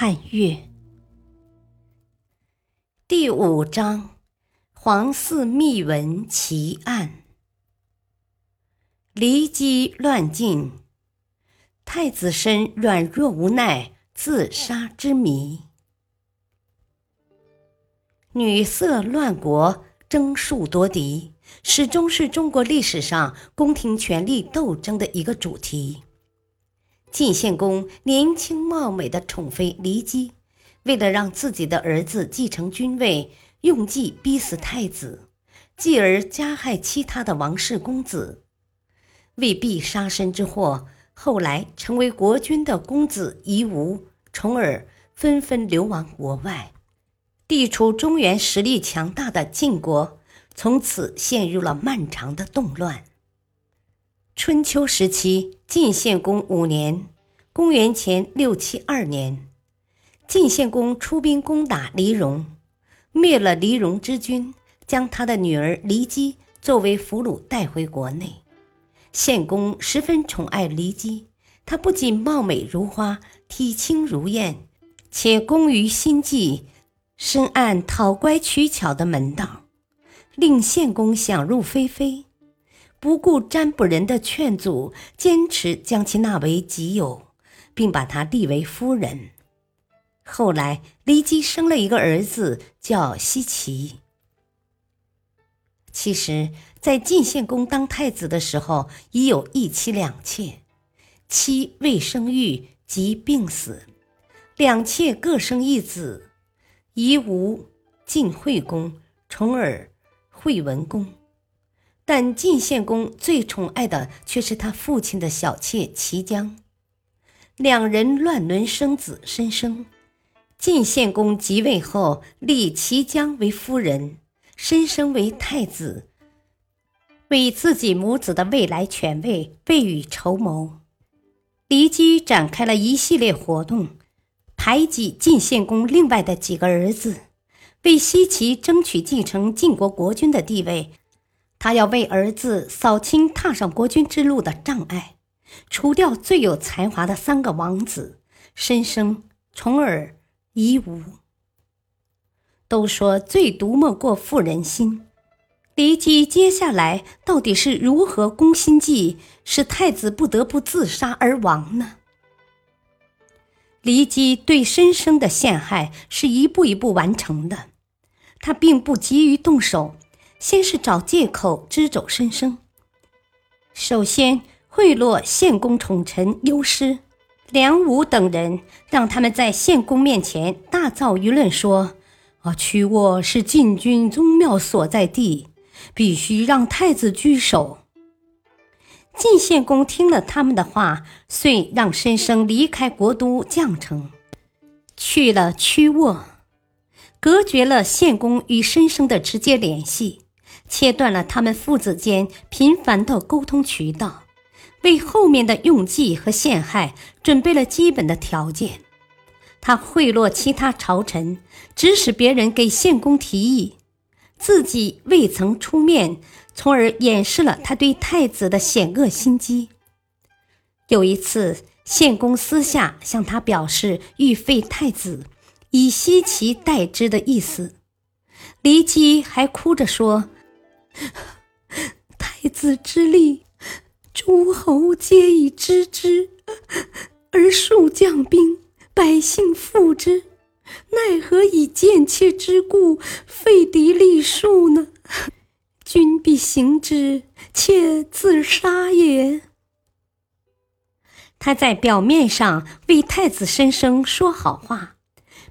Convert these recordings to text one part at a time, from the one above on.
汉月。第五章：黄寺秘闻奇案。骊姬乱晋，太子申软弱无奈自杀之谜。女色乱国，争术夺嫡，始终是中国历史上宫廷权力斗争的一个主题。晋献公年轻貌美的宠妃骊姬，为了让自己的儿子继承君位，用计逼死太子，继而加害其他的王室公子。为避杀身之祸，后来成为国君的公子夷吾、从而纷纷流亡国外，地处中原实力强大的晋国从此陷入了漫长的动乱。春秋时期，晋献公五年（公元前六七二年），晋献公出兵攻打黎戎，灭了黎戎之君，将他的女儿骊姬作为俘虏带回国内。献公十分宠爱骊姬，她不仅貌美如花，体轻如燕，且工于心计，深谙讨乖取巧的门道，令献公想入非非，不顾占卜人的劝阻，坚持将其纳为己有，并把她立为夫人。后来，骊姬生了一个儿子，叫奚齐。其实，在晋献公当太子的时候，已有一妻两妾，妻未生育即病死，两妾各生一子，夷吾、晋惠公、重耳、惠文公。但晋献公最宠爱的却是他父亲的小妾齐姜，两人乱伦生子申生。晋献公即位后，立齐姜为夫人。申生为太子，为自己母子的未来权位未雨绸缪。骊姬展开了一系列活动，排挤晋献公另外的几个儿子，为西齐争取继承晋国国君的地位。他要为儿子扫清踏上国君之路的障碍，除掉最有才华的三个王子：申生、重耳、夷吾。都说最毒莫过妇人心，骊姬接下来到底是如何攻心计，使太子不得不自杀而亡呢？骊姬对申生的陷害是一步一步完成的，他并不急于动手，先是找借口支走申生。首先贿赂献公宠臣优师、梁武等人，让他们在献公面前大造舆论说。啊，曲沃是晋军宗庙所在地，必须让太子居首。晋献公听了他们的话，遂让申生离开国都绛城，去了曲沃，隔绝了献公与申生的直接联系，切断了他们父子间频繁的沟通渠道，为后面的用计和陷害准备了基本的条件。他贿赂其他朝臣，指使别人给献公提议，自己未曾出面，从而掩饰了他对太子的险恶心机。有一次，献公私下向他表示欲废太子，以奚齐代之的意思。骊姬还哭着说：“ 太子之力，诸侯皆已知之，而数将兵。”百姓附之，奈何以贱妾之故废嫡立庶呢？君必行之，妾自杀也。他在表面上为太子申生说好话，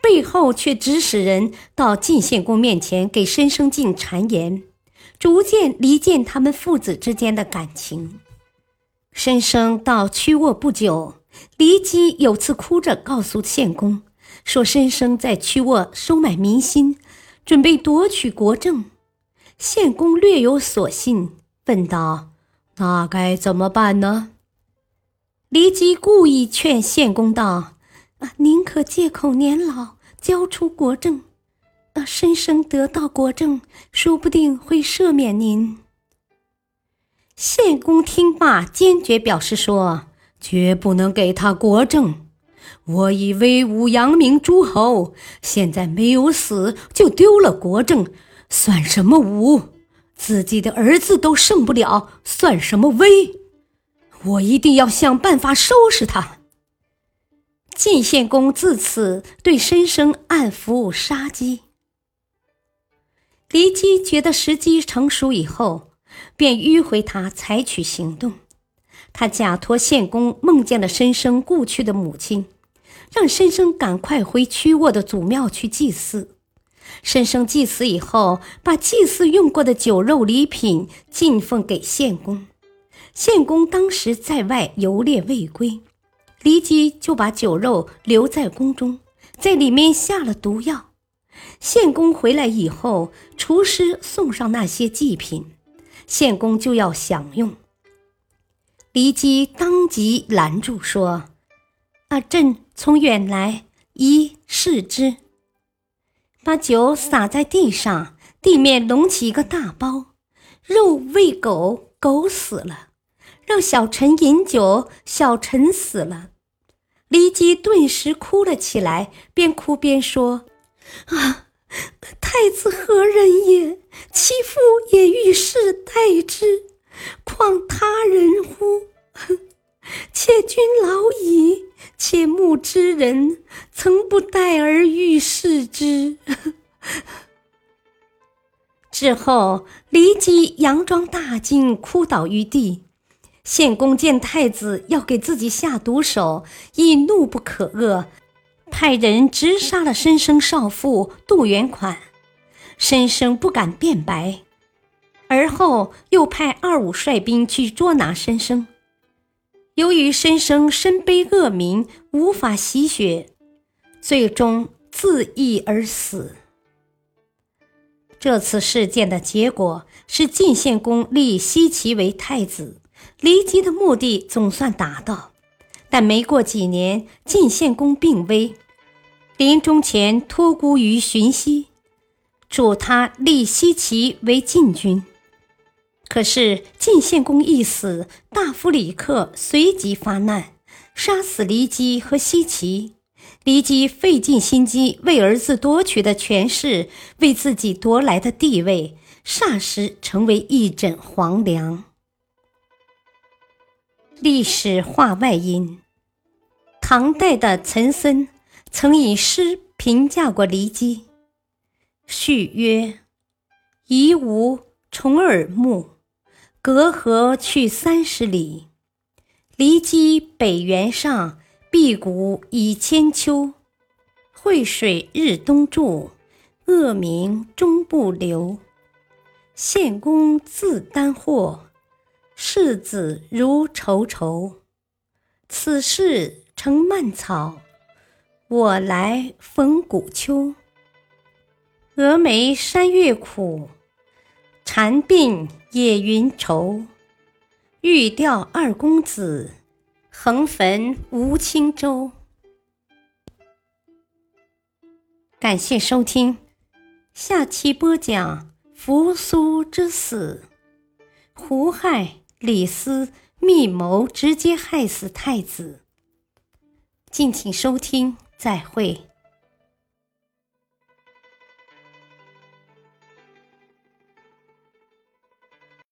背后却指使人到晋献公面前给申生进谗言，逐渐离间他们父子之间的感情。申生到曲沃不久。骊姬有次哭着告诉献公，说申生在曲沃收买民心，准备夺取国政。献公略有所信，问道：“那该怎么办呢？”骊姬故意劝献公道：“啊，宁可借口年老，交出国政。啊，申生得到国政，说不定会赦免您。”献公听罢，坚决表示说：“绝不能给他国政。我已威武扬名诸侯，现在没有死就丢了国政，算什么武？自己的儿子都胜不了，算什么威？我一定要想办法收拾他。”晋献公自此对申生暗伏杀机。骊姬觉得时机成熟以后。便迂回他采取行动，他假托献公梦见了申生故去的母亲，让申生赶快回曲沃的祖庙去祭祀。申生祭祀以后，把祭祀用过的酒肉礼品进奉给献公。献公当时在外游猎未归，骊姬就把酒肉留在宫中，在里面下了毒药。献公回来以后，厨师送上那些祭品。献公就要享用，骊姬当即拦住说：“啊，朕从远来，宜视之。”把酒洒在地上，地面隆起一个大包，肉喂狗，狗死了；让小臣饮酒，小臣死了。骊姬顿时哭了起来，边哭边说：“啊！”太子何人也？其父也欲世代之，况他人乎？妾君老矣，且慕之人，曾不待而欲视之。之后，骊姬佯装大惊，哭倒于地。献公见太子要给自己下毒手，亦怒不可遏。派人直杀了申生少妇杜元款，申生不敢辩白，而后又派二五率兵去捉拿申生。由于申生身背恶名，无法洗雪，最终自缢而死。这次事件的结果是晋献公立奚齐为太子，骊姬的目的总算达到。但没过几年，晋献公病危。临终前托孤于荀息，嘱他立奚齐为晋君。可是晋献公一死，大夫李克随即发难，杀死骊姬和奚齐。骊姬费尽心机为儿子夺取的权势，为自己夺来的地位，霎时成为一枕黄粱。历史话外音：唐代的岑参。曾以诗评价过骊姬，序曰：“夷吾重耳目，隔河去三十里。骊姬北原上，辟谷以千秋。惠水日东注，恶名终不留。献公自担祸，世子如愁愁。此事成蔓草。”我来逢古秋，峨眉山月苦，蝉鬓野云愁。欲吊二公子，横坟无轻舟。感谢收听，下期播讲扶苏之死，胡亥、李斯密谋直接害死太子。敬请收听。再会。